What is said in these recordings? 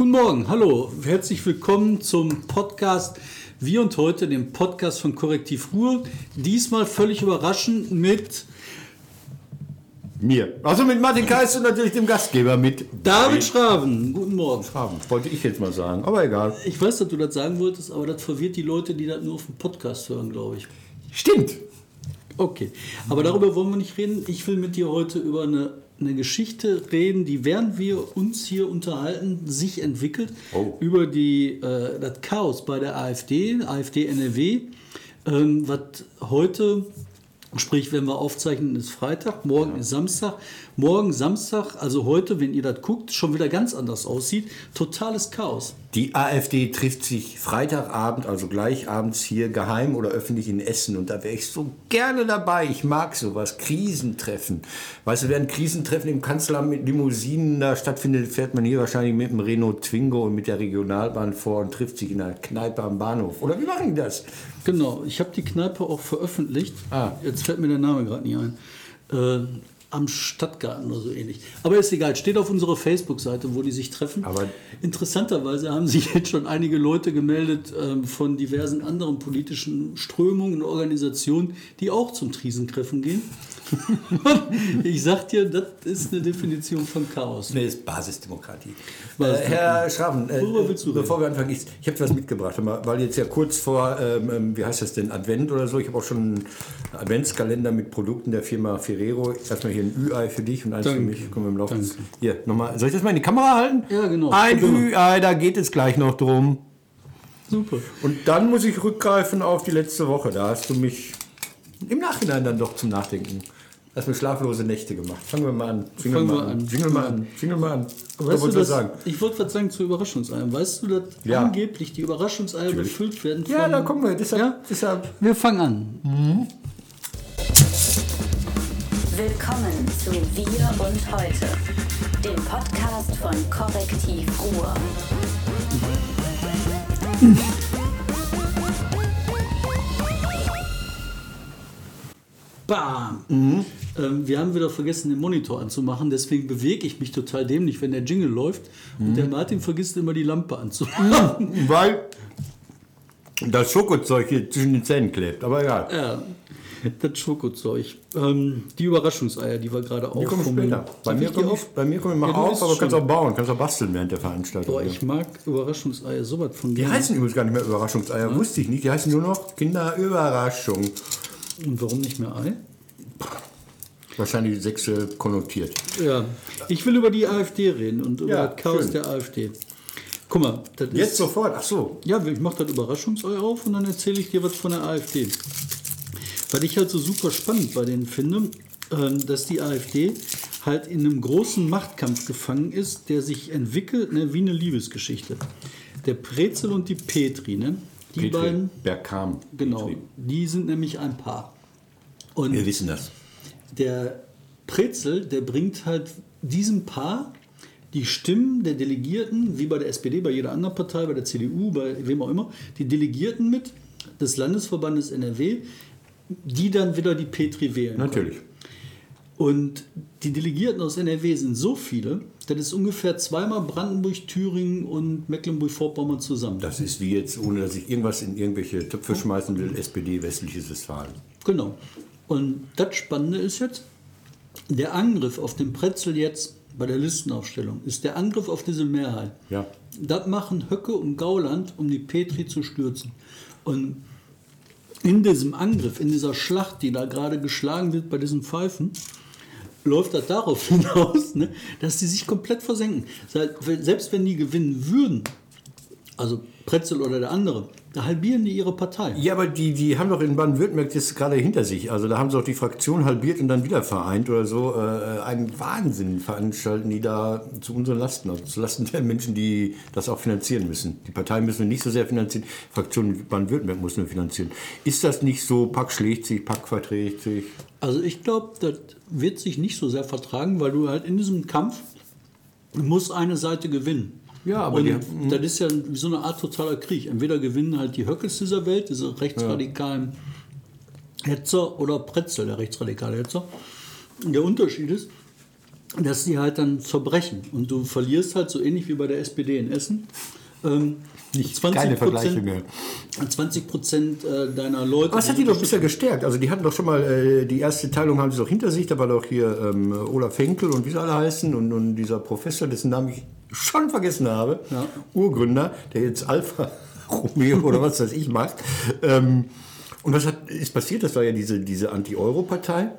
Guten Morgen, hallo, herzlich willkommen zum Podcast Wir und heute, dem Podcast von Korrektiv Ruhr. Diesmal völlig überraschend mit Mir. Also mit Martin Kais und natürlich dem Gastgeber mit David Schraven. Guten Morgen. Schraben. Wollte ich jetzt mal sagen, aber egal. Ich weiß, dass du das sagen wolltest, aber das verwirrt die Leute, die das nur auf dem Podcast hören, glaube ich. Stimmt. Okay, aber darüber wollen wir nicht reden. Ich will mit dir heute über eine, eine Geschichte reden, die während wir uns hier unterhalten, sich entwickelt. Oh. Über die, äh, das Chaos bei der AfD, AfD NRW, ähm, was heute, sprich, wenn wir aufzeichnen, ist Freitag, morgen ist Samstag. Morgen Samstag, also heute, wenn ihr das guckt, schon wieder ganz anders aussieht. Totales Chaos. Die AfD trifft sich Freitagabend, also gleich abends hier geheim oder öffentlich in Essen. Und da wäre ich so gerne dabei. Ich mag sowas. Krisentreffen. Weißt du, während Krisentreffen im Kanzleramt mit Limousinen da stattfindet, fährt man hier wahrscheinlich mit dem Renault Twingo und mit der Regionalbahn vor und trifft sich in einer Kneipe am Bahnhof. Oder wie machen die das? Genau, ich habe die Kneipe auch veröffentlicht. Ah. Jetzt fällt mir der Name gerade nicht ein. Äh, am Stadtgarten oder so ähnlich. Aber ist egal, steht auf unserer Facebook-Seite, wo die sich treffen. Aber- Interessanterweise haben sich jetzt schon einige Leute gemeldet ähm, von diversen anderen politischen Strömungen und Organisationen, die auch zum Krisentreffen gehen. ich sag dir, das ist eine Definition von Chaos. Nee, ist Basisdemokratie. Äh, Basisdemokratie. Herr Schraven, äh, bevor wir anfangen, ich, ich habe was mitgebracht, weil jetzt ja kurz vor, ähm, ähm, wie heißt das denn, Advent oder so, ich habe auch schon einen Adventskalender mit Produkten der Firma Ferrero. Erstmal hier ein Ü-Ei für dich und eins Danke. für mich. Kommen wir im Laufe. des- Danke. Hier, nochmal. Soll ich das mal in die Kamera halten? Ja, genau. Ein Genau. Ü-Ei, da geht es gleich noch drum. Super. Und dann muss ich rückgreifen auf die letzte Woche. Da hast du mich im Nachhinein dann doch zum Nachdenken. Hast mir schlaflose Nächte gemacht. Fangen wir mal an. Jingle Fangen mal wir an. an. Jingle mal an. Jingle mal an. Weißt Was du, wolltest du das, sagen? ich wollte was sagen zu Überraschungseiern. Weißt du, dass Ja. angeblich die Überraschungseier befüllt werden Ja, von- da kommen wir. Deshalb, Ja? deshalb Wir fangen an. Willkommen zu Wir und Heute, dem Podcast von Korrektiv Ruhr. Bam! Mhm. Ähm, wir haben wieder vergessen, den Monitor anzumachen, deswegen bewege ich mich total dämlich, wenn der Jingle läuft. Mhm. Und der Martin vergisst immer die Lampe anzumachen. Weil das Schokozeug hier zwischen den Zähnen klebt. Aber egal. ja, das Schokozeug. Ähm, die Überraschungseier, die wir gerade Die kommen aufformulieren. später. Bei mir ich kommen die, bei mir kommen die mal Ja, auf, aber kannst auch bauen, kannst auch basteln während der Veranstaltung. Boah, ich mag Überraschungseier sowas von die gerne. heißen übrigens gar nicht mehr Überraschungseier, wusste ich nicht. Die heißen nur noch Kinderüberraschung. Und warum nicht mehr Ei? Wahrscheinlich die Sechse konnotiert. Ja, ich will über die AfD reden und über Ja, das Chaos schön. der AfD. Guck mal, das Jetzt ist, sofort, ach so. ja, ich mache das Überraschungsei auf und dann erzähle ich dir was von der AfD. Was ich halt so super spannend bei denen finde, ähm, dass die AfD halt in einem großen Machtkampf gefangen ist, der sich entwickelt ne, wie eine Liebesgeschichte. Der Prezel und die Petri, ne? Die Petri, beiden, Bergkam. genau, Petri. die sind nämlich ein Paar. Und Wir wissen das. der Prezel, der bringt halt diesem Paar die Stimmen der Delegierten, wie bei der SPD, bei jeder anderen Partei, bei der CDU, bei wem auch immer, die Delegierten mit des Landesverbandes NRW, die dann wieder die Petri wählen. können. Natürlich. Und die Delegierten aus NRW sind so viele, das ist ungefähr zweimal Brandenburg, Thüringen und Mecklenburg-Vorpommern zusammen. Das ist wie jetzt, ohne dass ich irgendwas in irgendwelche Töpfe schmeißen will, SPD westliches Westfalen. Genau. Und das Spannende ist jetzt, der Angriff auf den Pretzel jetzt bei der Listenaufstellung ist der Angriff auf diese Mehrheit. Ja. Das machen Höcke und Gauland, um die Petri zu stürzen. Und in diesem Angriff, in dieser Schlacht, die da gerade geschlagen wird bei diesen Pfeifen, läuft das darauf hinaus, ne, dass die sich komplett versenken. Selbst wenn die gewinnen würden, also Pretzel oder der andere, halbieren die ihre Partei. Ja, aber die, die haben doch in Baden-Württemberg das gerade hinter sich. Also da haben sie auch die Fraktion halbiert und dann wieder vereint oder so. Äh, einen Wahnsinn veranstalten die da zu unseren Lasten, also zu Lasten der Menschen, die das auch finanzieren müssen. Die Partei müssen wir nicht so sehr finanzieren, die Fraktion in Baden-Württemberg müssen wir finanzieren. Ist das nicht so, Pack schlägt sich, Pack verträgt sich? Also ich glaube, das wird sich nicht so sehr vertragen, weil du halt in diesem Kampf muss eine Seite gewinnen. Ja, aber Und die- das ist ja wie so eine Art totaler Krieg. Entweder gewinnen halt die Höckes dieser Welt, diese rechtsradikalen Hetzer, oder Pretzel, der rechtsradikale Hetzer. Der Unterschied ist, dass die halt dann zerbrechen. Und du verlierst halt so ähnlich wie bei der SPD in Essen. Ähm, Nicht- keine Vergleiche mehr. 20 Prozent äh, deiner Leute. Was hat die doch bisher gestärkt? Also die hatten doch schon mal, äh, die erste Teilung haben sie doch hinter sich, da war doch hier ähm, Olaf Henkel und wie sie alle heißen und, und dieser Professor, dessen Namen ich schon vergessen habe, Ja. Urgründer, der jetzt Alpha Romeo oder was weiß ich macht. Ähm, und was hat, ist passiert? Das war ja diese, diese Anti-Euro-Partei.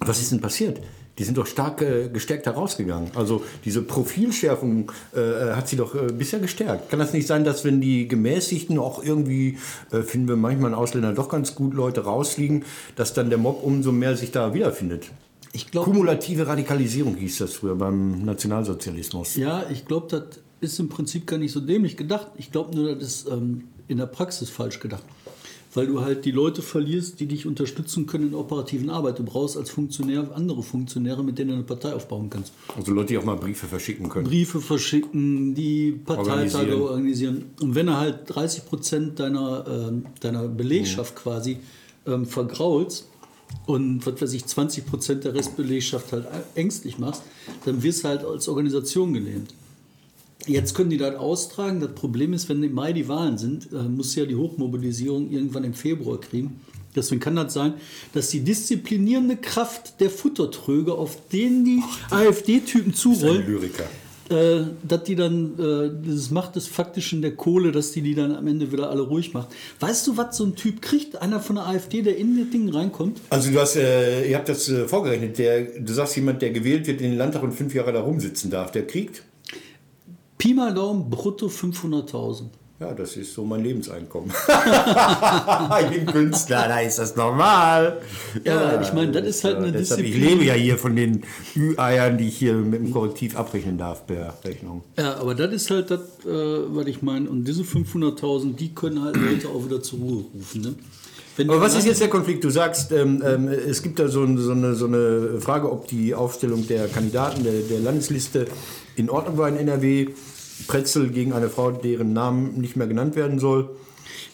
Was ist denn passiert? Die sind doch stark äh, gestärkt herausgegangen. Also diese Profilschärfung äh, hat sie doch äh, bisher gestärkt. Kann das nicht sein, dass wenn die Gemäßigten auch irgendwie, äh, finden wir manchmal in Ausländern doch ganz gut Leute rausliegen, dass dann der Mob umso mehr sich da wiederfindet? Ich glaube, Kumulative Radikalisierung hieß das früher beim Nationalsozialismus. ja, ich glaube, das ist im Prinzip gar nicht so dämlich gedacht. Ich glaube nur, das ist ähm, in der Praxis falsch gedacht. Weil du halt die Leute verlierst, die dich unterstützen können in der operativen Arbeit. Du brauchst als Funktionär andere Funktionäre, mit denen du eine Partei aufbauen kannst. Also Leute, die auch mal Briefe verschicken können. Briefe verschicken, die Parteitage Organisieren. organisieren. Und wenn du halt 30 Prozent deiner, ähm, deiner Belegschaft quasi ähm, vergraulst und was weiß ich, 20 Prozent der Restbelegschaft halt ängstlich machst, dann wirst du halt als Organisation gelähmt. Jetzt können die das austragen. Das Problem ist, wenn im Mai die Wahlen sind, äh, muss ja die Hochmobilisierung irgendwann im Februar kriegen. Deswegen kann das sein, dass die disziplinierende Kraft der Futtertröge, auf denen die AfD-Typen zurollen, Lyriker. äh, dass die dann, äh, das Macht des Faktischen der Kohle, dass die die dann am Ende wieder alle ruhig macht. Weißt du, was so ein Typ kriegt? Einer von der AfD, der in das Ding reinkommt? Also du hast, äh, ihr habt das vorgerechnet. Der, du sagst jemand, der gewählt wird in den Landtag und fünf Jahre da rumsitzen darf, der kriegt? Pi mal Daumen, brutto 500.000. Ja, das ist so mein Lebenseinkommen. ich bin Künstler, da ist das normal. Ja, ich meine, das ist halt eine deshalb, Ich Disziplin. lebe ja hier von den Ü-Eiern, die ich hier mit dem Korrektiv abrechnen darf per Rechnung. Ja, aber das ist halt das, äh, was ich meine. Und diese 500.000, die können halt Leute auch wieder zur Ruhe rufen. Ne? Wenn Aber was ist jetzt der Konflikt? Du sagst, ähm, ähm, es gibt da so, so, eine, so eine Frage, ob die Aufstellung der Kandidaten der, der Landesliste in Ordnung war in NRW. Pretzel gegen eine Frau, deren Namen nicht mehr genannt werden soll.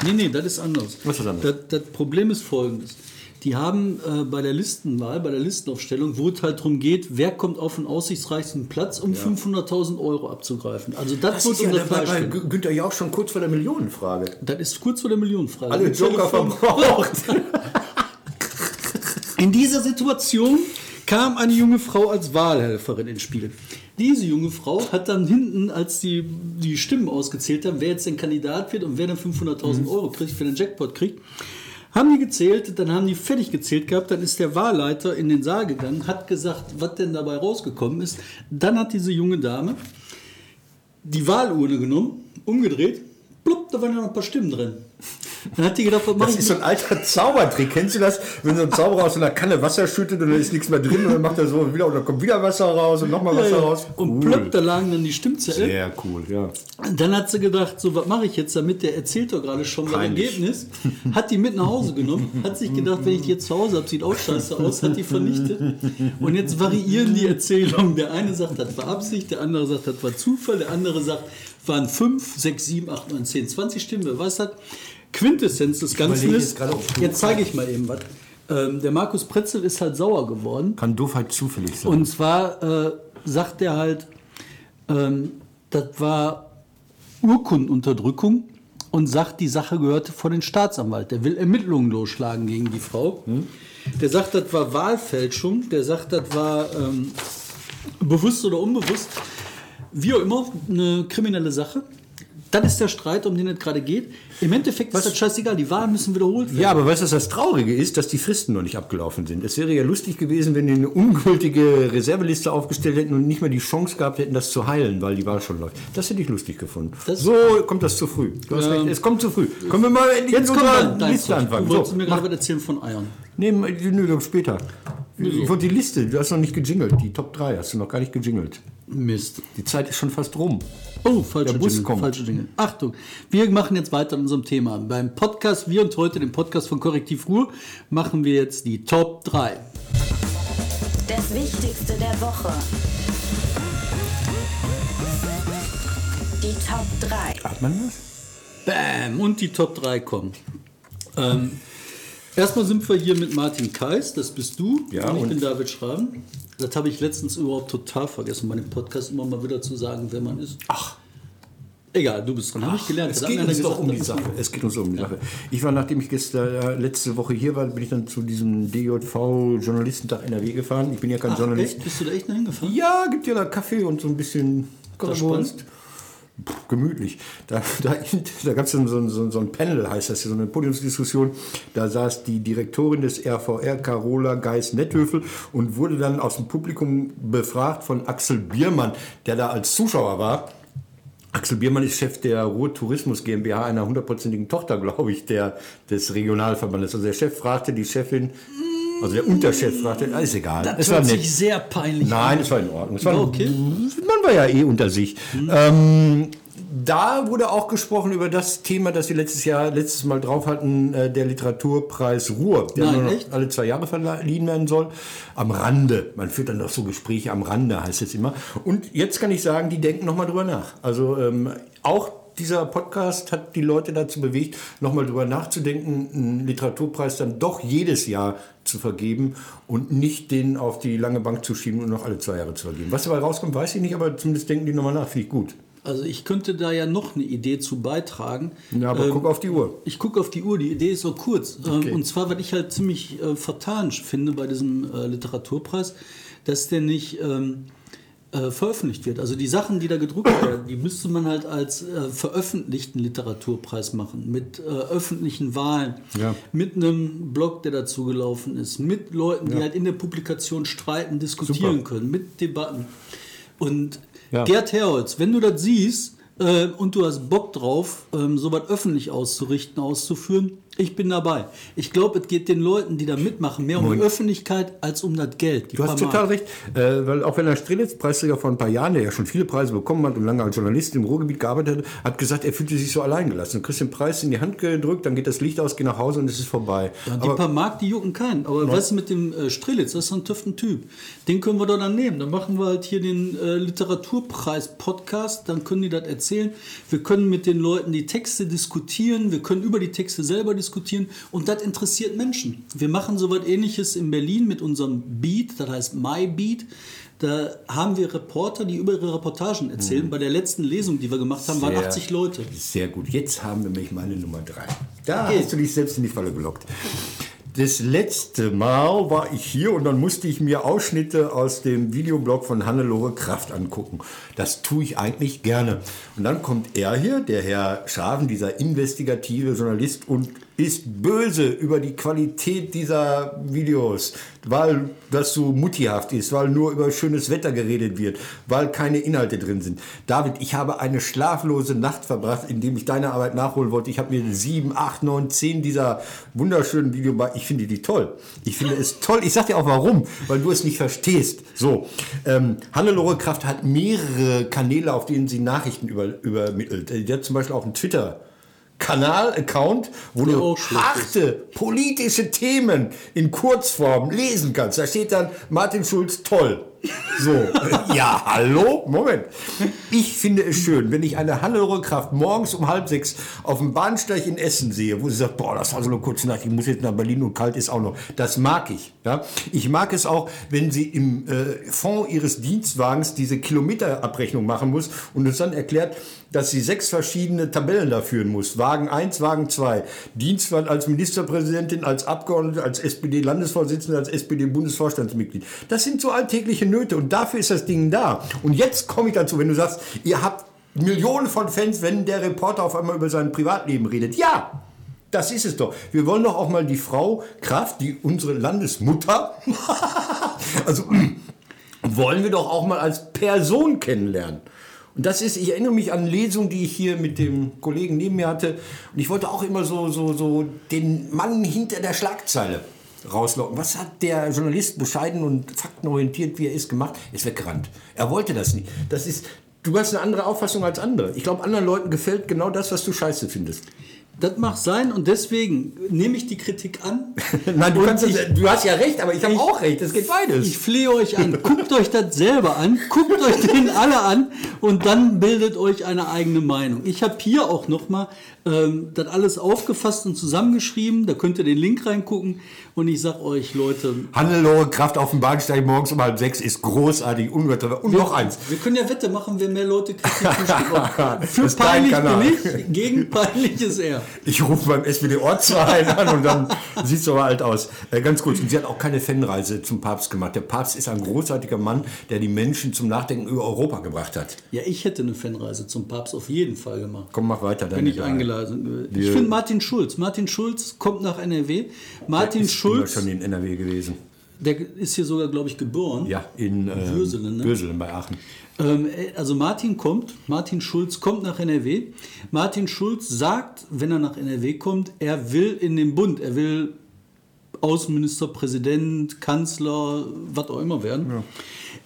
Nee, nee, das ist anders. Was ist das anders? Das, das Problem ist folgendes. Die haben äh, bei der Listenwahl, bei der Listenaufstellung, wo es halt darum geht, wer kommt auf den aussichtsreichsten Platz, um 500.000 Euro abzugreifen. Also das, Das wird ist ja unser bei, bei. Gü- Günther Jauch schon kurz vor der Millionenfrage. Das ist kurz vor der Millionenfrage. Alle Joker verbraucht. In dieser Situation kam eine junge Frau als Wahlhelferin ins Spiel. Diese junge Frau hat dann hinten, als die die Stimmen ausgezählt haben, wer jetzt den Kandidat wird und wer dann 500.000 Euro kriegt, für den Jackpot kriegt, haben die gezählt, dann haben die fertig gezählt gehabt, dann ist der Wahlleiter in den Saal gegangen, hat gesagt, was denn dabei rausgekommen ist. Dann hat diese junge Dame die Wahlurne genommen, umgedreht, plupp, da waren ja noch ein paar Stimmen drin. Dann hat die gedacht, was mache Das ich ist so ein alter Zaubertrick. Kennst du das? Wenn so ein Zauberer aus so einer Kanne Wasser schüttet und dann ist nichts mehr drin und dann macht er so wieder und dann kommt wieder Wasser raus und nochmal Wasser raus. Und plöpp, da lagen dann die Stimmzettel. Sehr cool, ja. Dann hat sie gedacht, so was mache ich jetzt damit? Der erzählt doch gerade schon das Peinlich. Ergebnis. Hat die mit nach Hause genommen, hat sich gedacht, wenn ich die jetzt zu Hause habe, sieht auch scheiße aus, hat die vernichtet. Und jetzt variieren die Erzählungen. Der eine sagt, das war Absicht, der andere sagt, das war Zufall, der andere sagt, waren 5, 6, 7, 8, 9, 10, 20 Stimmen, wer weiß das. Quintessenz des Ganzen ist, jetzt zeige ich mal eben was. Ähm, der Markus Pretzel ist halt sauer geworden. Kann Doofheit zufällig sein. Und zwar äh, sagt er halt, ähm, das war Urkundenunterdrückung und sagt, die Sache gehörte vor den Staatsanwalt. Der will Ermittlungen losschlagen gegen die Frau. Der sagt, das war Wahlfälschung. Der sagt, das war ähm, bewusst oder unbewusst. Wie auch immer, eine kriminelle Sache. Das ist der Streit, um den es gerade geht. Im Endeffekt ist das scheißegal, die Wahlen müssen wiederholt werden. Ja, aber weißt du, was das Traurige ist, dass die Fristen noch nicht abgelaufen sind. Es wäre ja lustig gewesen, wenn die eine ungültige Reserveliste aufgestellt hätten und nicht mehr die Chance gehabt hätten, das zu heilen, weil die Wahl schon läuft. Das hätte ich lustig gefunden. Das- so kommt das zu früh. Du hast recht, es kommt zu früh. Können wir mal endlich Jetzt mit kommt unserer dein, dein Liste anfangen. Du wolltest So, mir gerade erzählen von Eiern. Nee, nö, später. Ich wollte die Liste, du hast noch nicht gejingelt. Die Top 3 hast du noch gar nicht gejingelt. Mist. Die Zeit ist schon fast rum. Oh, falsche Der Bus Jingle, kommt. falsche Jingle. Achtung, wir machen jetzt weiter an unserem Thema. Beim Podcast Wir und heute, dem Podcast von Korrektiv Ruhr, machen wir jetzt die Top 3. Das Wichtigste der Woche. Die Top 3. Hat man das? Bam! Und die Top 3 kommen. Ähm, Erstmal sind wir hier mit Martin Kais, das bist du. Ja, und ich und- bin David Schraben. Das habe ich letztens überhaupt total vergessen, bei dem Podcast immer mal wieder zu sagen, wer man ist. Ach. Egal, du bist dran. Habe ich gelernt. Es geht uns doch gesagt, um die Sache. Es geht uns um die Sache. Ich war, nachdem ich gestern, äh, letzte Woche hier war, bin ich dann zu diesem DJV Journalistentag NRW gefahren. Ich bin ja kein Ach, Journalist. echt? Bist du da echt hingefahren? Ja, gibt ja da Kaffee und so ein bisschen spannend? Gemütlich. Da, da, da gab es so, so, so, ein Panel, heißt das, so eine Podiumsdiskussion. Da saß die Direktorin des RVR, Carola Geis-Netthöfel, und wurde dann aus dem Publikum befragt von Axel Biermann, der da als Zuschauer war. Axel Biermann ist Chef der Ruhr Tourismus GmbH, einer hundertprozentigen Tochter, glaube ich, der, des Regionalverbandes. Also der Chef fragte die Chefin, also der Unterchef fragte, ist egal. Das es war nett. sich sehr peinlich Nein, es war in Ordnung. Es war, okay. Man war ja eh unter sich. Ähm, da wurde auch gesprochen über das Thema, das wir letztes Jahr, letztes Mal drauf hatten, äh, der Literaturpreis Ruhr, der Nein, nur echt? alle zwei Jahre verliehen werden soll. Am Rande. Man führt dann doch so Gespräche am Rande, heißt es immer. Und jetzt kann ich sagen, die denken nochmal drüber nach. Also ähm, auch dieser Podcast hat die Leute dazu bewegt, nochmal drüber nachzudenken, einen Literaturpreis dann doch jedes Jahr zu vergeben und nicht den auf die lange Bank zu schieben und noch alle zwei Jahre zu vergeben. Was dabei rauskommt, weiß ich nicht, aber zumindest denken die nochmal nach, finde ich gut. Also ich könnte da ja noch eine Idee zu beitragen. Ja, aber Ähm, guck auf die Uhr. Ich gucke auf die Uhr, die Idee ist so kurz. Ähm, Okay. Und zwar, was ich halt ziemlich äh, vertan finde bei diesem äh, Literaturpreis, dass der nicht ähm, äh, veröffentlicht wird. Also die Sachen, die da gedruckt werden, die müsste man halt als äh, veröffentlichten Literaturpreis machen. Mit äh, öffentlichen Wahlen, Ja. mit einem Blog, der dazu gelaufen ist, mit Leuten, die halt in der Publikation streiten, diskutieren Super. können, mit Debatten. Und Ja. Gerd Herholz, wenn du das siehst äh, und du hast Bock drauf, ähm, sowas öffentlich auszurichten, auszuführen, ich bin dabei. Ich glaube, es geht den Leuten, die da mitmachen, mehr um die. Öffentlichkeit als um das Geld. die Du hast total recht, äh, weil auch wenn der Strelitz-Preisträger vor ein paar Jahren, der ja schon viele Preise bekommen hat und lange als Journalist im Ruhrgebiet gearbeitet hat, hat gesagt, er fühlte sich so alleingelassen. Du kriegst den Preis in die Hand gedrückt, dann geht das Licht aus, geh nach Hause und es ist vorbei. Ja, die paar Mark, die jucken keinen. Aber was ist mit dem äh, Strelitz? Das ist so ein tüften Typ. Den können wir doch dann nehmen. Dann machen wir halt hier den äh, Literaturpreis-Podcast. Dann können die das erzählen. Wir können mit den Leuten die Texte diskutieren. Wir können über die Texte selber diskutieren. Und das interessiert Menschen. Wir machen so was ähnliches in Berlin mit unserem Beat. Das heißt My Beat. Da haben wir Reporter, die über ihre Reportagen erzählen. Bei der letzten Lesung, die wir gemacht haben, waren Sehr- 80 Leute. Sehr gut. Jetzt haben wir nämlich meine Nummer drei. Da hast du dich selbst in die Falle gelockt. Das letzte Mal war ich hier und dann musste ich mir Ausschnitte aus dem Videoblog von Hannelore Kraft angucken. Das tue ich eigentlich gerne. Und dann kommt er hier, der Herr Schaven, dieser investigative Journalist und ist böse über die Qualität dieser Videos, weil das so muttihaft ist, weil nur über schönes Wetter geredet wird, weil keine Inhalte drin sind. David, ich habe eine schlaflose Nacht verbracht, indem ich deine Arbeit nachholen wollte. Ich habe mir sieben, acht, neun, zehn dieser wunderschönen Videos, ich finde die toll. Ich finde es toll. Ich sag dir auch warum, weil du es nicht verstehst. So, ähm, Hannelore Kraft hat mehrere Kanäle, auf denen sie Nachrichten über, übermittelt. Die hat zum Beispiel auch einen Twitter. Kanal-Account, wo Der du harte politische Themen in Kurzform lesen kannst. Da steht dann Martin Schulz toll. So, ja, hallo? Moment. Ich finde es schön, wenn ich eine Hannelore Kraft morgens um halb sechs auf dem Bahnsteig in Essen sehe, wo sie sagt, boah, das war so eine kurze Nacht, ich muss jetzt nach Berlin und kalt ist auch noch. Das mag ich. Ja? Ich mag es auch, wenn sie im äh, Fond ihres Dienstwagens diese Kilometerabrechnung machen muss und uns dann erklärt, dass sie sechs verschiedene Tabellen da führen muss. Wagen 1, Wagen 2. Dienstwagen als Ministerpräsidentin, als Abgeordnete, als SPD-Landesvorsitzende, als SPD-Bundesvorstandsmitglied. Das sind so alltägliche Nöte und dafür ist das Ding da. Und jetzt komme ich dazu, wenn du sagst, ihr habt Millionen von Fans, wenn der Reporter auf einmal über sein Privatleben redet. Ja, das ist es doch. Wir wollen doch auch mal die Frau Kraft, die unsere Landesmutter, also wollen wir doch auch mal als Person kennenlernen. Und das ist, ich erinnere mich an Lesungen, die ich hier mit dem Kollegen neben mir hatte. Und ich wollte auch immer so, so, so den Mann hinter der Schlagzeile rauslocken. Was hat der Journalist bescheiden und faktenorientiert, wie er ist, gemacht? Ist weggerannt. Er wollte das nicht. Das ist, du hast eine andere Auffassung als andere. Ich glaube, anderen Leuten gefällt genau das, was du scheiße findest. Das mag sein und deswegen nehme ich die Kritik an. Nein, du, kannst ich- du hast ja recht, aber ich habe auch recht. Es geht beides. Ich flehe euch an. Guckt euch das selber an. Guckt euch den alle an und dann bildet euch eine eigene Meinung. Ich habe hier auch nochmal ähm, das alles aufgefasst und zusammengeschrieben. Da könnt ihr den Link reingucken. Und ich sag euch, Leute, Hannelore Kraft auf dem Bahnsteig morgens um halb sechs ist großartig. Und noch eins. wir können ja Wette machen, wer mehr Leute kriegt. Für peinlich bin ich, gegen peinlich ist er. Ich rufe beim SPD-Ortsverein an und dann sieht es aber alt aus. Äh, ganz kurz, und sie hat auch keine Fanreise zum Papst gemacht. Der Papst ist ein großartiger Mann, der die Menschen zum Nachdenken über Europa gebracht hat. Ja, ich hätte eine Fanreise zum Papst auf jeden Fall gemacht. Komm, mach weiter. Dann Wenn ich eingeladen. Ich finde Martin Schulz. Martin Schulz kommt nach NRW. Martin ist Schulz. Schulz, schon in NRW gewesen. Der ist hier sogar, glaube ich, geboren. Ja, in ähm, Würselen, ne? Würselen bei Aachen. Ähm, äh, also Martin kommt, Martin Schulz kommt nach NRW. Martin Schulz sagt, wenn er nach NRW kommt, er will in den Bund, er will Außenminister, Präsident, Kanzler, was auch immer werden.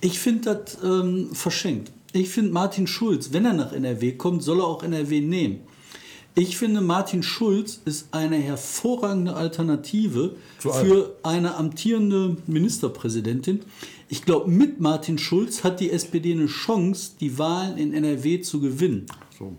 Ich finde das ähm, verschenkt. Ich finde Martin Schulz, wenn er nach NRW kommt, soll er auch NRW nehmen. Ich finde, Martin Schulz ist eine hervorragende Alternative für eine amtierende Ministerpräsidentin. Ich glaube, mit Martin Schulz hat die SPD eine Chance, die Wahlen in NRW zu gewinnen. So.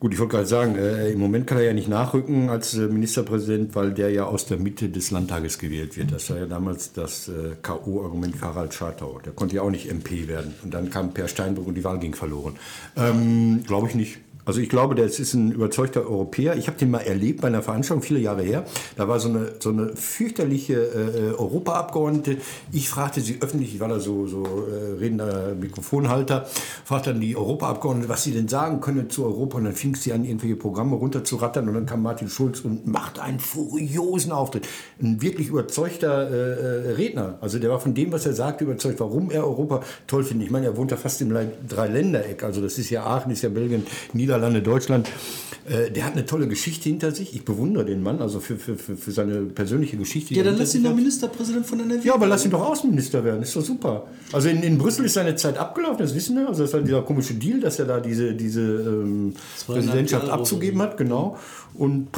Gut, ich wollte gerade sagen, äh, im Moment kann er ja nicht nachrücken als äh, Ministerpräsident, weil der ja aus der Mitte des Landtages gewählt wird. Das war ja damals das äh, K.O.-Argument für Harald Schartau. Der konnte ja auch nicht MP werden. Und dann kam Per Steinbrück und die Wahl ging verloren. Ähm, Glaube ich nicht. Also ich glaube, der ist ein überzeugter Europäer. Ich habe den mal erlebt bei einer Veranstaltung, viele Jahre her. Da war so eine, so eine fürchterliche äh, Europaabgeordnete. Ich fragte sie öffentlich, ich war da so, so äh, redender Mikrofonhalter, fragte dann die Europaabgeordnete, was sie denn sagen können zu Europa. Und dann fing sie an, irgendwelche Programme runterzurattern. Und dann kam Martin Schulz und machte einen furiosen Auftritt. Ein wirklich überzeugter äh, äh, Redner. Also der war von dem, was er sagte, überzeugt, warum er Europa toll findet. Ich meine, er wohnt ja fast im Dreiländereck. Also das ist ja Aachen, ist ja Belgien, Niederlande, Deutschland. Äh, der hat eine tolle Geschichte hinter sich. Ich bewundere den Mann, also für, für, für, für seine persönliche Geschichte. Ja, dann lass ihn doch. Ministerpräsident von NRW. Ja, aber lass ihn doch Außenminister werden, ist doch super. Also in, in Brüssel ist seine Zeit abgelaufen, das wissen wir. Also das war dieser komische Deal, dass er da diese, diese ähm, Präsidentschaft abzugeben hat, genau. Und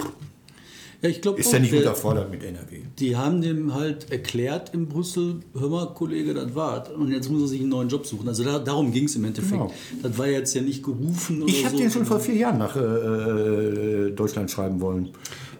ja, ich glaube ist ja nicht der- unterfordert mit NRW. Die haben dem halt erklärt in Brüssel, hör mal, Kollege, das war's. Und jetzt muss er sich einen neuen Job suchen. Also da, darum ging es im Endeffekt. Genau. Das war jetzt ja nicht gerufen oder Ich habe so. den schon vor vier Jahren nach äh, äh, Deutschland schreiben wollen.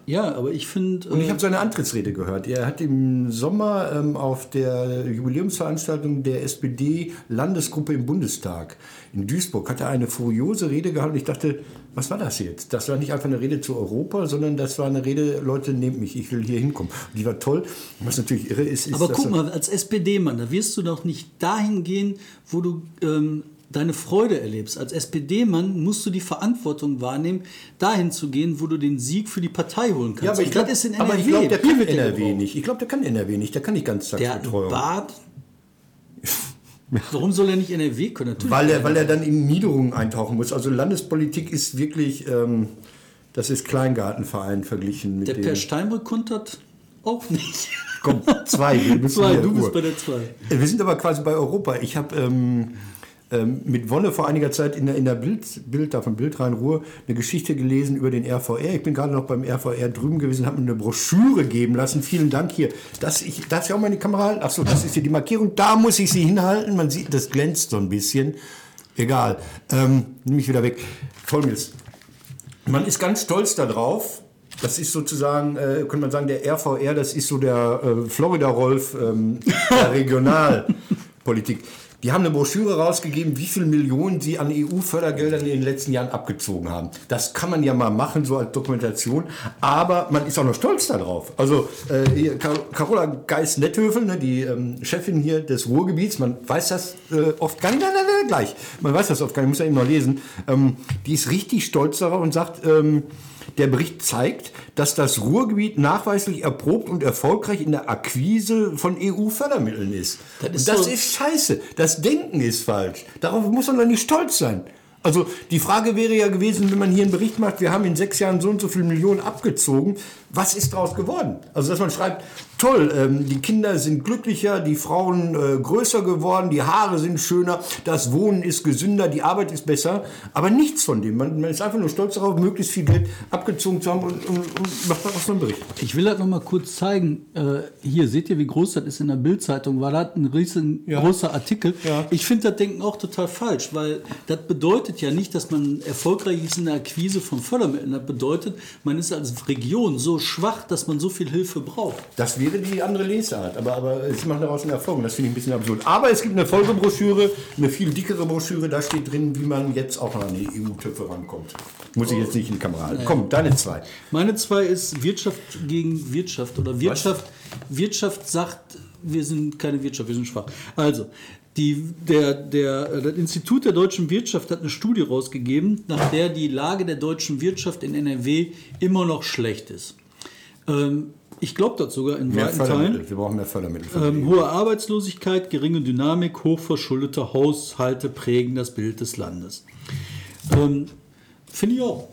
Ja, aber ich finde... Und ich habe seine Antrittsrede gehört. Er hat im Sommer ähm, auf der Jubiläumsveranstaltung der SPD-Landesgruppe im Bundestag in Duisburg hat er eine furiose Rede gehalten. Ich dachte, was war das jetzt? Das war nicht einfach eine Rede zu Europa, sondern das war eine Rede, Leute, nehmt mich, ich will hier hinkommen. Und die war toll. Was natürlich irre ist, ist Aber guck mal, als SPD-Mann, da wirst du doch nicht dahin gehen, wo du ähm, deine Freude erlebst. Als SPD-Mann musst du die Verantwortung wahrnehmen, dahin zu gehen, wo du den Sieg für die Partei holen kannst. ja, aber ich glaube, glaub, der kann wird der NRW nicht. Ich glaube, der kann NRW nicht. Der kann nicht Der hat einen Ganztagsbetreuung. Bart. Warum soll er nicht NRW können? Natürlich Weil er, weil er dann in Niederungen eintauchen muss. Also Landespolitik ist wirklich, ähm, das ist Kleingartenverein verglichen mit Der. Per Steinbrück konnte das auch nicht. Komm, zwei. Wir Zwei, du bist Uhr. bei der zwei. Wir sind aber quasi bei Europa. Ich habe ähm, ähm, mit Wonne vor einiger Zeit in der, in der Bild, Bild, da von Bildrein Ruhr, eine Geschichte gelesen über den RVR. Ich bin gerade noch beim RVR drüben gewesen, habe mir eine Broschüre geben lassen. Vielen Dank hier. Das, ich, darf ich auch meine Kamera halten? Achso, das ist hier die Markierung. Da muss ich sie hinhalten. Man sieht, das glänzt so ein bisschen. Egal. Ähm, nehme ich wieder weg. Folgendes. Man ist ganz stolz darauf. Das ist sozusagen, äh, könnte man sagen, der RVR, das ist so der äh, Florida-Rolf ähm, der Regionalpolitik. Die haben eine Broschüre rausgegeben, wie viele Millionen sie an EU-Fördergeldern in den letzten Jahren abgezogen haben. Das kann man ja mal machen, so als Dokumentation, aber man ist auch noch stolz darauf. Also äh, Carola Geis-Netthöfel, ne, die ähm, Chefin hier des Ruhrgebiets, man weiß das äh, oft gar nicht, nein, nein, nein, gleich, man weiß das oft gar nicht, muss ja eben noch lesen, ähm, die ist richtig stolz darauf und sagt, ähm, der Bericht zeigt, dass das Ruhrgebiet nachweislich erprobt und erfolgreich in der Akquise von EU-Fördermitteln ist. Das ist das so- ist scheiße. Das Denken ist falsch. Darauf muss man doch nicht stolz sein. Also die Frage wäre ja gewesen, wenn man hier einen Bericht macht, wir haben in sechs Jahren so und so viele Millionen abgezogen, was ist daraus geworden? Also dass man schreibt, toll, ähm, die Kinder sind glücklicher, die Frauen äh, größer geworden, die Haare sind schöner, das Wohnen ist gesünder, die Arbeit ist besser, aber nichts von dem. Man, man ist einfach nur stolz darauf, möglichst viel Geld abgezogen zu haben und, und, und macht daraus so einen Bericht. Ich will das noch mal kurz zeigen. Äh, hier, seht ihr, wie groß das ist in der Bildzeitung? War das ein riesengroßer Artikel? Ja. Ich finde das Denken auch total falsch, weil das bedeutet ja nicht, dass man erfolgreich ist in der Akquise von Fördermitteln. Das bedeutet, man ist als Region so schwach, dass man so viel Hilfe braucht. Das wäre die andere Lesart, aber, aber sie machen daraus einen Erfolg. Das finde ich ein bisschen absurd. Aber es gibt eine Folgebroschüre, eine viel dickere Broschüre, da steht drin, wie man jetzt auch an die EU-Töpfe rankommt. Muss ich jetzt nicht in die Kamera halten. Komm, deine zwei. Meine zwei ist Wirtschaft gegen Wirtschaft oder Wirtschaft. Wirtschaft sagt, wir sind keine Wirtschaft, wir sind schwach. Also, die, der, der, äh, das Institut der deutschen Wirtschaft hat eine Studie rausgegeben, nach der die Lage der deutschen Wirtschaft in NRW immer noch schlecht ist. Ähm, ich glaube das sogar in Mehr weiten Teilen. Wir brauchen mehr Fördermittel. Ähm, hohe Arbeitslosigkeit, geringe Dynamik, hochverschuldete Haushalte prägen das Bild des Landes. Ähm, finde ich auch.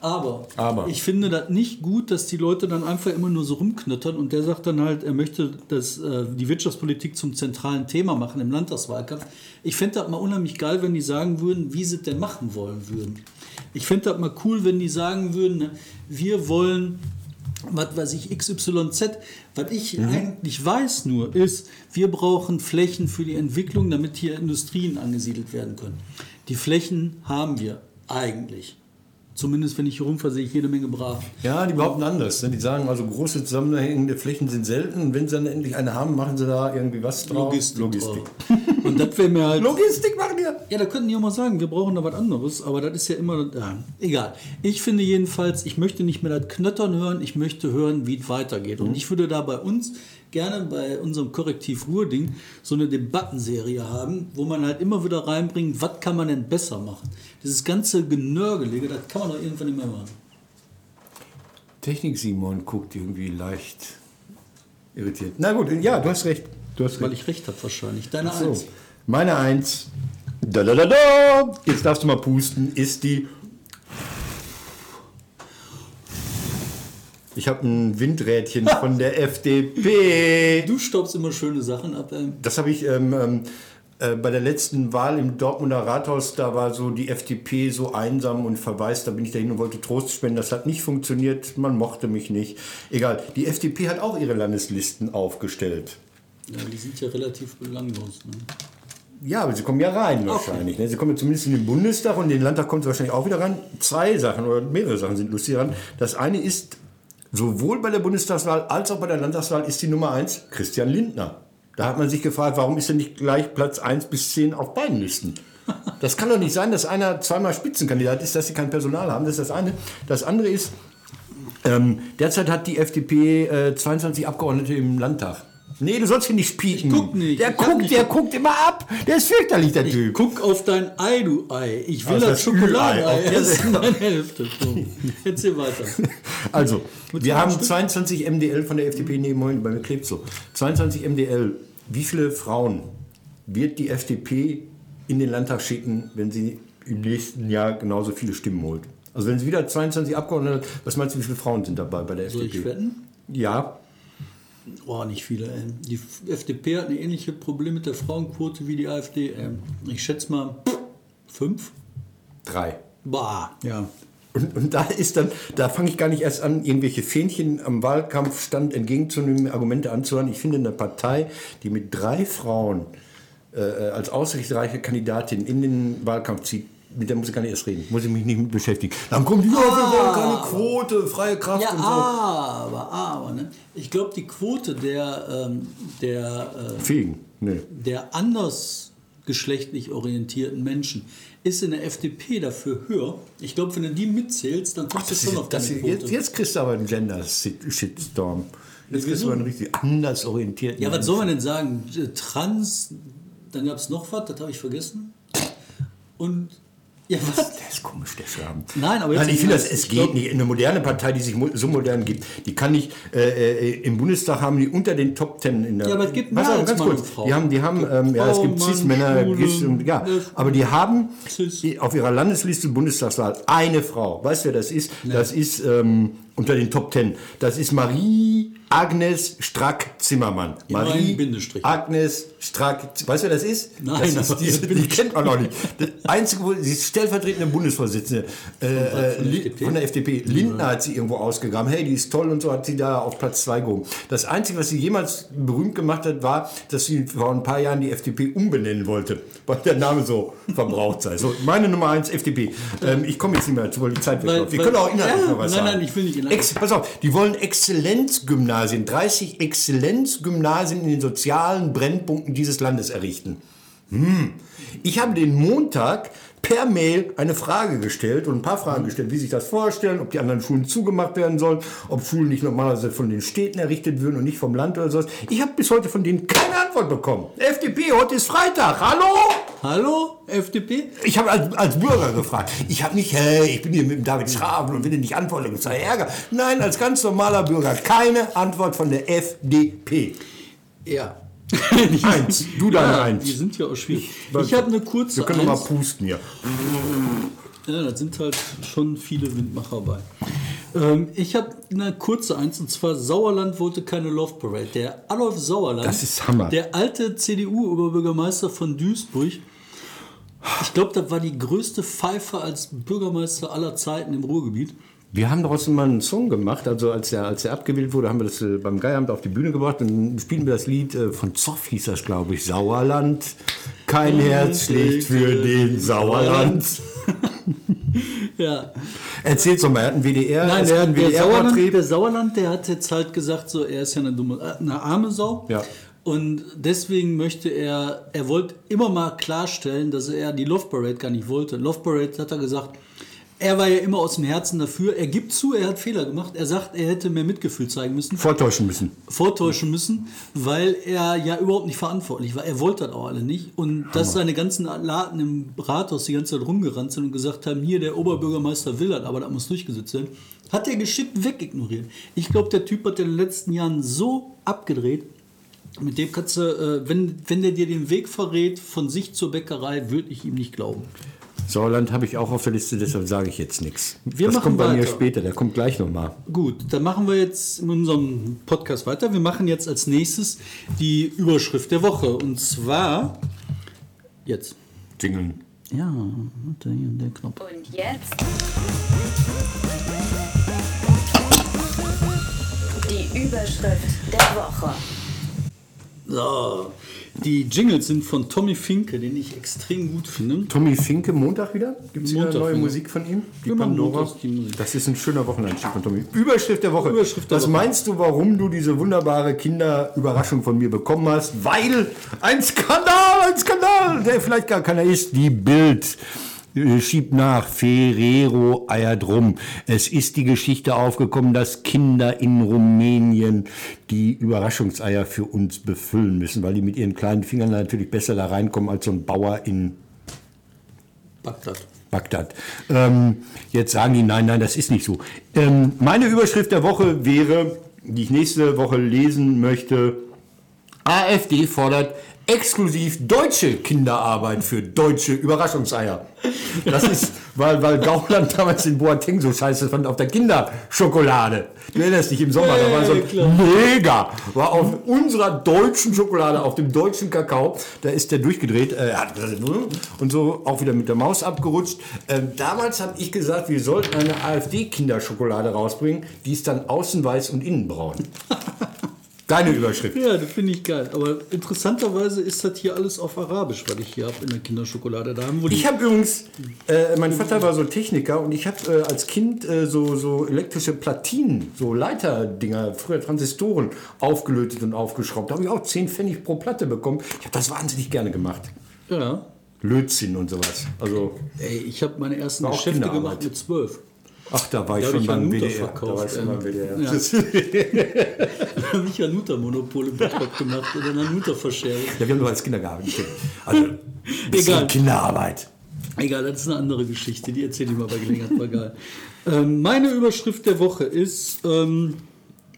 Aber, Aber. ich finde das nicht gut, dass die Leute dann einfach immer nur so rumknüttern und der sagt dann halt, er möchte das, äh, die Wirtschaftspolitik zum zentralen Thema machen im Landtagswahlkampf. Ich fände das mal unheimlich geil, wenn die sagen würden, wie sie es denn machen wollen würden. Ich fände das mal cool, wenn die sagen würden, ne, wir wollen was weiß ich, XYZ. Was ich eigentlich weiß nur, ist, wir brauchen Flächen für die Entwicklung, damit hier Industrien angesiedelt werden können. Die Flächen haben wir eigentlich. Zumindest wenn ich hier rumfahre, sehe ich jede Menge brav. Ja, die behaupten anders. ne? Die sagen also, große zusammenhängende Flächen sind selten. Und wenn sie dann endlich eine haben, machen sie da irgendwie was drauf. Logistik. Logistik. drauf. Und das wäre mir halt. Logistik machen wir. Ja, da könnten die auch mal sagen, wir brauchen da was anderes, aber das ist ja immer, ja, egal. Ich finde jedenfalls, ich möchte nicht mehr das Knöttern hören, ich möchte hören, wie es weitergeht. Und ich würde da bei uns gerne bei unserem Korrektiv-Ruhr-Ding so eine Debattenserie haben, wo man halt immer wieder reinbringt, was kann man denn besser machen. Dieses ganze Genörgelige, das kann man doch irgendwann nicht mehr machen. Technik Simon guckt irgendwie leicht irritiert. Na gut, ja, du hast recht. Du hast Weil recht. ich recht habe wahrscheinlich. Deine So, Eins. meine Eins. Da, da, da, da. Jetzt darfst du mal pusten. Ist die. Ich habe ein Windrädchen von der FDP. Du staubst immer schöne Sachen ab. Ähm. Das habe ich ähm, äh, bei der letzten Wahl im Dortmunder Rathaus, da war so die FDP so einsam und verwaist. Da bin ich dahin und wollte Trost spenden. Das hat nicht funktioniert. Man mochte mich nicht. Egal. Die FDP hat auch ihre Landeslisten aufgestellt. Ja, die sind ja relativ belanglos. Ne? Ja, aber sie kommen ja rein wahrscheinlich. Ne? Sie kommen ja zumindest in den Bundestag und in den Landtag kommt sie wahrscheinlich auch wieder rein. Zwei Sachen oder mehrere Sachen sind lustig daran. Das eine ist, sowohl bei der Bundestagswahl als auch bei der Landtagswahl ist die Nummer eins Christian Lindner. Da hat man sich gefragt, warum ist er nicht gleich Platz 1 bis 10 auf beiden Listen? Das kann doch nicht sein, dass einer zweimal Spitzenkandidat ist, dass sie kein Personal haben. Das ist das eine. Das andere ist, ähm, derzeit hat die FDP äh, 22 Abgeordnete im Landtag. Nee, du sollst hier nicht spieken. Ich guck nicht, Der ich guckt, nicht der gucken. guckt immer ab. Der ist fürchterlich, der Typ. Guck auf dein Ei, du Ei. Ich will Also das das Schokoladenei. Das ist meine Hälfte. So. Erzähl weiter. Also, wir haben ein Stück? 22 MDL von der FDP. Nee, Moment, bei mir klebt so. 22 MDL. Wie viele Frauen wird die FDP in den Landtag schicken, wenn sie im nächsten Jahr genauso viele Stimmen holt? Also wenn sie wieder 22 Abgeordnete hat, was meinst du, wie viele Frauen sind dabei bei der Soll FDP? ich wetten? Ja, Oh, nicht viele. Ey. Die FDP hat eine ähnliche Problem mit der Frauenquote wie die AfD. Ey. Ich schätze mal fünf. drei. Bah, ja. Und, und da ist dann, da fange ich gar nicht erst an, irgendwelche Fähnchen am Wahlkampfstand entgegenzunehmen, Argumente anzuhören. Ich finde eine Partei, die mit drei Frauen äh, als aussichtsreiche Kandidatin in den Wahlkampf zieht, mit der muss ich gar nicht erst reden. Muss ich mich nicht mit beschäftigen. Dann kommt die, ja, wir wollen keine Quote, freie Kraft Ja, und so. aber, aber, ne? Ich glaube, die Quote der, ähm, der, äh, Fegen. Nee. der anders geschlechtlich orientierten Menschen ist in der FDP dafür höher. Ich glaube, wenn du die mitzählst, dann kommst du schon auf das deine ist, Quote. jetzt, jetzt kriegst du aber einen Gender-Shitstorm. Jetzt kriegst du einen richtig anders orientierten. Ja, was soll man denn sagen? Äh, Trans, dann gab es noch was, das habe ich vergessen. Und Ja, was? Der ist komisch, der Schwaben. Nein, aber jetzt Nein, ich finde, das, es geht nicht. Eine moderne Partei, die sich so modern gibt, die kann nicht, äh, äh, im Bundestag haben die unter den Top Ten in der. Ja, aber es gibt mehr auf, als ganz Mann kurz. Die haben, die haben, ähm, ja, es gibt Cis-Männer, ja, aber die haben auf ihrer Landesliste Bundestagswahl eine Frau. Weißt du, wer das ist? Das ist, ähm, unter den Top Ten. Das ist Marie Agnes Strack-Zimmermann. Marie Bindestrich. Agnes Strack, weißt du, wer das ist? Nein, das ist diese, die kennt man noch nicht. Das einzige, sie ist stellvertretende Bundesvorsitzende äh, äh, von der FDP? von der FDP. Lindner hat sie irgendwo ausgegraben. Hey, die ist toll und so hat sie da auf Platz 2 gehoben. Das Einzige, was sie jemals berühmt gemacht hat, war, dass sie vor ein paar Jahren die FDP umbenennen wollte, weil der Name so verbraucht sei. So, meine Nummer 1 FDP. Ähm, ich komme jetzt nicht mehr dazu, weil die Zeit wegläuft. Wir können auch inhaltlich Ja, noch was nein, sagen. nein, ich will nicht inhaltlich. Pass auf, die wollen Exzellenzgymnasien, 30 Exzellenzgymnasien in den sozialen Brennpunkten dieses Landes errichten. Hm. Ich habe den Montag per Mail eine Frage gestellt und ein paar Fragen gestellt, wie sich das vorstellen, ob die anderen Schulen zugemacht werden sollen, ob Schulen nicht normalerweise von den Städten errichtet würden und nicht vom Land oder sowas. Ich habe bis heute von denen keine Antwort bekommen. FDP, heute ist Freitag. Hallo? Hallo, FDP? Ich habe als, als Bürger gefragt. Ich habe nicht, hey, ich bin hier mit dem David Schraben und will dir nicht antworten, das sei Ärger. Nein, als ganz normaler Bürger keine Antwort von der FDP. Ja. Eins, du deine ja, Eins. Die sind ja auch schwierig. Ich habe eine kurze Wir können doch mal pusten hier. Ja, da sind halt schon viele Windmacher bei. Ähm, ich habe eine kurze Eins und zwar Sauerland wollte keine Love Parade. Der Adolf Sauerland, Das ist Hammer. der alte CDU-Oberbürgermeister von Duisburg, ich glaube, das war die größte Pfeife als Bürgermeister aller Zeiten im Ruhrgebiet. Wir haben daraus mal einen Song gemacht, also als er, als er abgewählt wurde, haben wir das äh, beim Geieramt auf die Bühne gebracht und dann spielen wir das Lied äh, von Zoff hieß das, glaube ich, Sauerland. Kein Herz schlägt für den Sauerland. Ja, Erzähl's doch mal, er hat ein WDR, Nein, der, hat ein der, Sauerland, WDR-Porträt. der Sauerland, der hat jetzt halt gesagt, so, er ist ja eine dumme, äh, eine arme Sau. Ja. Und deswegen möchte er, er wollte immer mal klarstellen, dass er die Love Parade gar nicht wollte. Love Parade hat er gesagt, er war ja immer aus dem Herzen dafür. Er gibt zu, er hat Fehler gemacht. Er sagt, er hätte mehr Mitgefühl zeigen müssen, Vortäuschen müssen. vortäuschen müssen, weil er ja überhaupt nicht verantwortlich war. Er wollte das auch alle nicht. Und dass seine ganzen Laden im Rathaus die ganze Zeit rumgerannt sind und gesagt haben, hier, der Oberbürgermeister will das, aber das muss durchgesetzt werden, hat er geschickt wegignoriert. Ich glaube, der Typ hat in den letzten Jahren so abgedreht, mit dem kannst du, äh, wenn, wenn der dir den Weg verrät von sich zur Bäckerei, würde ich ihm nicht glauben. Sauerland habe ich auch auf der Liste, deshalb sage ich jetzt nichts. Wir das machen kommt bei mir weiter. später, der kommt gleich nochmal. Gut, dann machen wir jetzt in unserem Podcast weiter. Wir machen jetzt als nächstes die Überschrift der Woche. Und zwar jetzt. Jingeln. Ja, der Knopf. Und jetzt die Überschrift der Woche. So, die Jingles sind von Tommy Finke, den ich extrem gut finde. Tommy Finke, Montag wieder? Gibt es wieder neue. Musik von ihm? Die Wir machen Pandora? montags die Musik. Das ist ein schöner Wocheneinstieg von Tommy. Überschrift der Woche. Überschrift der Was Woche. meinst du, warum du diese wunderbare Kinderüberraschung von mir bekommen hast? Weil ein Skandal, ein Skandal, der vielleicht gar keiner ist. Die Bild schiebt nach, Ferrero eiert rum. Es ist die Geschichte aufgekommen, dass Kinder in Rumänien die Überraschungseier für uns befüllen müssen, weil die mit ihren kleinen Fingern natürlich besser da reinkommen als so ein Bauer in Bagdad. Bagdad. Ähm, jetzt sagen die, nein, nein, das ist nicht so. Ähm, meine Überschrift der Woche wäre, die ich nächste Woche lesen möchte, AfD fordert exklusiv deutsche Kinderarbeit für deutsche Überraschungseier. Das ist, weil, weil Gauland damals den Boateng so scheiße fand auf der Kinderschokolade. Du erinnerst dich im Sommer, da war so klar. mega. War auf unserer deutschen Schokolade, auf dem deutschen Kakao, da ist der durchgedreht, äh, hat und so auch wieder mit der Maus abgerutscht. Ähm, damals habe ich gesagt, wir sollten eine AfD-Kinderschokolade rausbringen, die ist dann außen weiß und innen braun. Deine Überschrift. Ja, das finde ich geil. Aber interessanterweise ist das hier alles auf Arabisch, was ich hier habe in der Kinderschokolade. Da haben Ich habe übrigens, äh, mein Vater war so Techniker und ich habe äh, als Kind äh, so, so elektrische Platinen, so Leiterdinger, früher Transistoren aufgelötet und aufgeschraubt. Da habe ich auch 10 Pfennig pro Platte bekommen. Ich habe das wahnsinnig gerne gemacht. ja. Lötzinn und sowas. Also, Ey, ich habe meine ersten Geschäfte gemacht mit zwölf. Ach, da war ich schon beim Hanuta WDR. da war ich schon beim WDR. Ja. Da habe ich Hanuta-Monopol in Bottrop gemacht oder Hanuta-Verschärung. Ja, wir haben nur als Kinder gearbeitet. Also, Egal. Kinderarbeit. Egal, das ist eine andere Geschichte, die erzähle ich mal bei Gelegenheit, war geil. Ähm, meine Überschrift der Woche ist ähm,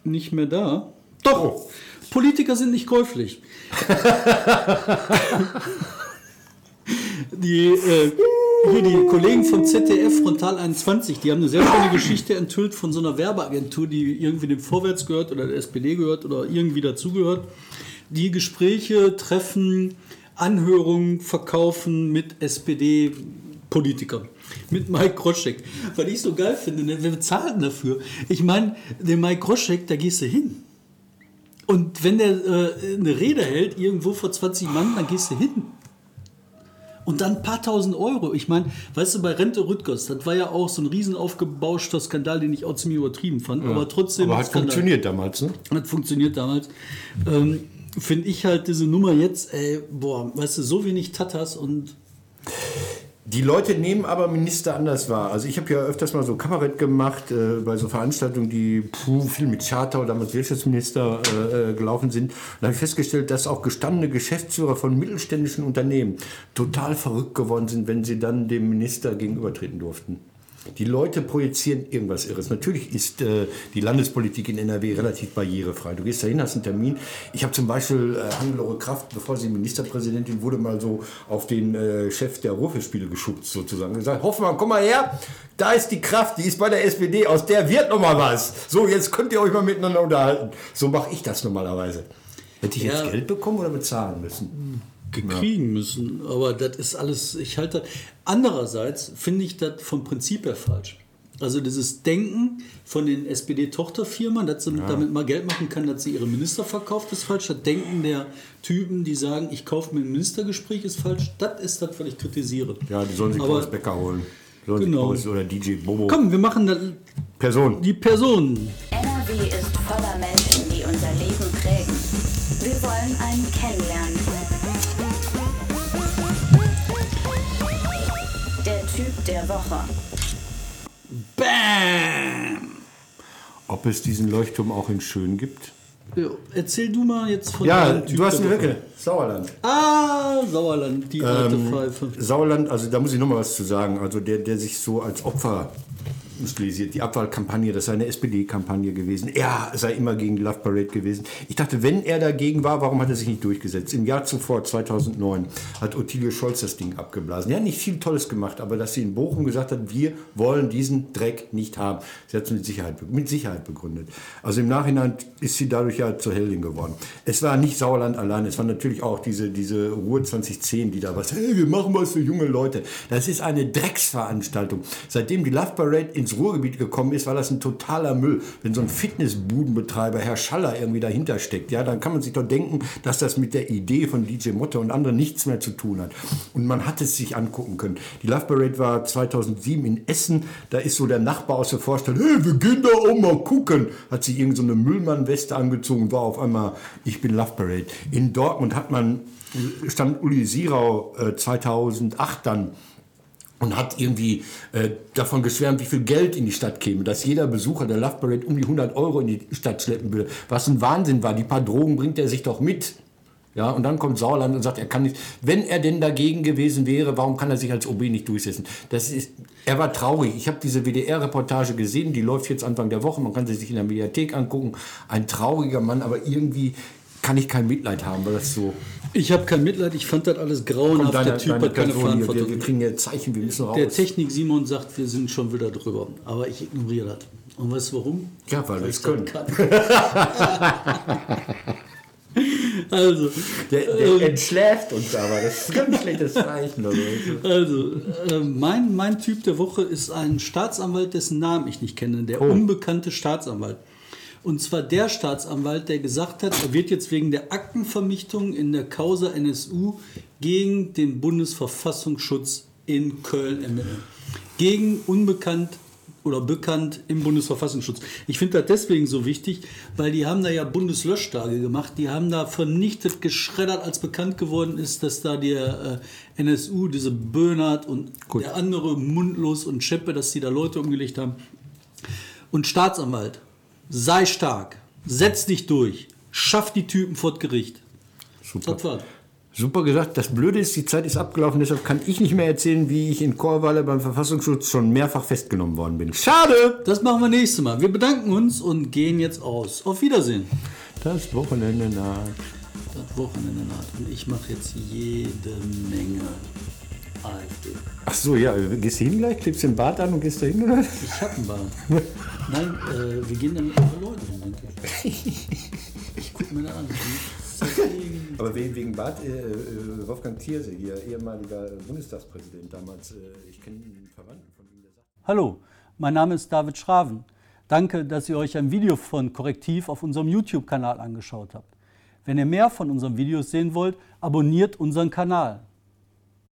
nicht mehr da. Doch, Oh. Politiker sind nicht käuflich. die, äh, hier die Kollegen von ZDF Frontal 21, die haben eine sehr schöne Geschichte enthüllt von so einer Werbeagentur, die irgendwie dem Vorwärts gehört oder der SPD gehört oder irgendwie dazugehört, die Gespräche, Treffen, Anhörungen verkaufen mit SPD-Politikern. Mit Mike Groschek. Was ich so geil finde, ne, wir bezahlen dafür. Ich meine, den Mike Groschek, da gehst du hin. Und wenn der äh, eine Rede hält, irgendwo vor 20 Mann, dann gehst du hin. Und dann ein paar tausend Euro. Ich meine, weißt du, bei Rente Rüttgers, das war ja auch so ein riesen aufgebauschter Skandal, den ich auch ziemlich übertrieben fand. Aber trotzdem. Aber hat Skandal. funktioniert damals, ne? Hat funktioniert damals. Ähm, Finde ich halt diese Nummer jetzt, ey, boah, weißt du, so wenig Tatas und Die Leute nehmen aber Minister anders wahr. Also ich habe ja öfters mal so Kabarett gemacht äh, bei so Veranstaltungen, die puh, viel mit Charter oder damals Wirtschaftsminister äh, äh, gelaufen sind. Da habe ich festgestellt, dass auch gestandene Geschäftsführer von mittelständischen Unternehmen total verrückt geworden sind, wenn sie dann dem Minister gegenübertreten durften. Die Leute projizieren irgendwas Irres. Natürlich ist äh, die Landespolitik in NRW relativ barrierefrei. Du gehst dahin, hast einen Termin. Ich habe zum Beispiel äh, Hannelore Kraft, bevor sie Ministerpräsidentin wurde, mal so auf den äh, Chef der Ruhrfeldspiele geschubst sozusagen. Gesagt, Hoffmann, komm mal her, da ist die Kraft, die ist bei der SPD, aus der wird noch mal was. So, jetzt könnt ihr euch mal miteinander unterhalten. So mache ich das normalerweise. Hätte ich jetzt Ja. Geld bekommen oder bezahlen müssen? Gekriegen müssen. Aber das ist alles, ich halte. Andererseits finde ich das vom Prinzip her falsch. Also dieses Denken von den SPD-Tochterfirmen, dass sie damit mal Geld machen kann, dass sie ihre Minister verkauft, ist falsch. Das Denken der Typen, die sagen, ich kaufe mir ein Ministergespräch, ist falsch. Das ist das, was ich kritisiere. Ja, die sollen sich Aber- Boris Becker holen. Sollen Genau. Boris oder DJ Bobo. Komm, wir machen das, Person. die Personen. NRW ist voller Menschen, die unser Leben prägen. Wir wollen einen kennenlernen. Der Woche. Bam! Ob es diesen Leuchtturm auch in Schön gibt? Ja, erzähl du mal jetzt von Ja, deinem Typ du hast der eine Woche. Lücke. Sauerland. Ah, Sauerland, die alte Pfeife. Sauerland, also da muss ich noch mal was zu sagen. Also der, der sich so als Opfer stilisiert. Die Abwahlkampagne, das sei eine SPD-Kampagne gewesen. Er sei immer gegen die Love Parade gewesen. Ich dachte, wenn er dagegen war, warum hat er sich nicht durchgesetzt? Im Jahr zuvor, 2009, hat Ottilie Scholz das Ding abgeblasen. Er hat nicht viel Tolles gemacht, aber dass sie in Bochum gesagt hat, wir wollen diesen Dreck nicht haben. Sie hat es mit Sicherheit, mit Sicherheit begründet. Also im Nachhinein ist sie dadurch ja zur Heldin geworden. Es war nicht Sauerland allein, es war natürlich auch diese, diese Ruhe 2010, die da was, hey, wir machen was für junge Leute. Das ist eine Drecksveranstaltung. Seitdem die Love Parade ins Ruhrgebiet gekommen ist, war das ein totaler Müll. Wenn so ein Fitnessbudenbetreiber, Herr Schaller, irgendwie dahinter steckt, ja, dann kann man sich doch denken, dass das mit der Idee von DJ Motte und anderen nichts mehr zu tun hat. Und man hat es sich angucken können. Die Love Parade war 2007 in Essen. Da ist so der Nachbar aus der Vorstadt, hey, wir gehen da auch mal gucken. Hat sich irgend so eine Müllmann-Weste angezogen war auf einmal, ich bin Love Parade. In Dortmund hat man, stand Uli Sirau äh, 2008 dann und hat irgendwie äh, davon geschwärmt, wie viel Geld in die Stadt käme, dass jeder Besucher der Love Parade um die 100 Euro in die Stadt schleppen würde. Was ein Wahnsinn war. Die paar Drogen bringt er sich doch mit. Ja, und dann kommt Sauerland und sagt, er kann nicht. Wenn er denn dagegen gewesen wäre, warum kann er sich als OB nicht durchsetzen? Das ist, er war traurig. Ich habe diese WDR-Reportage gesehen, die läuft jetzt Anfang der Woche. Man kann sie sich in der Mediathek angucken. Ein trauriger Mann, aber irgendwie kann ich kein Mitleid haben, weil das so. Ich habe kein Mitleid, ich fand das alles grauenhaft. der Typ hat keine Person. Verantwortung. Wir, wir kriegen ja Zeichen, wir müssen raus. Der Technik Simon sagt, wir sind schon wieder drüber. Aber ich ignoriere das. Und weißt du warum? Ja, weil es ich das können. kann. also, Der, der entschläft uns aber. Das ist ein ganz schlechtes Zeichen. Also. also äh, mein, mein Typ der Woche ist ein Staatsanwalt, dessen Namen ich nicht kenne. Der Oh. unbekannte Staatsanwalt. Und zwar der Staatsanwalt, der gesagt hat, er wird jetzt wegen der Aktenvernichtung in der Causa NSU gegen den Bundesverfassungsschutz in Köln ermitteln. Gegen unbekannt oder bekannt im Bundesverfassungsschutz. Ich finde das deswegen so wichtig, weil die haben da ja Bundeslöschtage gemacht. Die haben da vernichtet, geschreddert, als bekannt geworden ist, dass da der äh, NSU, diese Böhnert und der andere Mundlos und Scheppe, dass die da Leute umgelegt haben. Und Staatsanwalt, sei stark, setz dich durch, schaff die Typen vor Gericht. Super. Das war's. Super gesagt. Das Blöde ist, die Zeit ist abgelaufen, deshalb kann ich nicht mehr erzählen, wie ich in Chorweiler beim Verfassungsschutz schon mehrfach festgenommen worden bin. Schade! Das machen wir nächstes Mal. Wir bedanken uns und gehen jetzt aus. Auf Wiedersehen. Das Wochenende naht. Das Wochenende naht. Und ich mache jetzt jede Menge AfD. Ach so, ja, gehst du hin gleich, klebst den Bart an und gehst da hin, oder? Ich hab einen Bart. Nein, äh, wir gehen dann mit unseren Leuten hin, denke ich. Ich guck mir das an. Aber wegen, wegen Bart, äh, äh, Wolfgang Thierse, hier, ehemaliger Bundestagspräsident damals, äh, ich kenne einen Verwandten von ihm, der sagt. Hallo, mein Name ist David Schraven. Danke, dass ihr euch ein Video von Korrektiv auf unserem YouTube-Kanal angeschaut habt. Wenn ihr mehr von unseren Videos sehen wollt, abonniert unseren Kanal.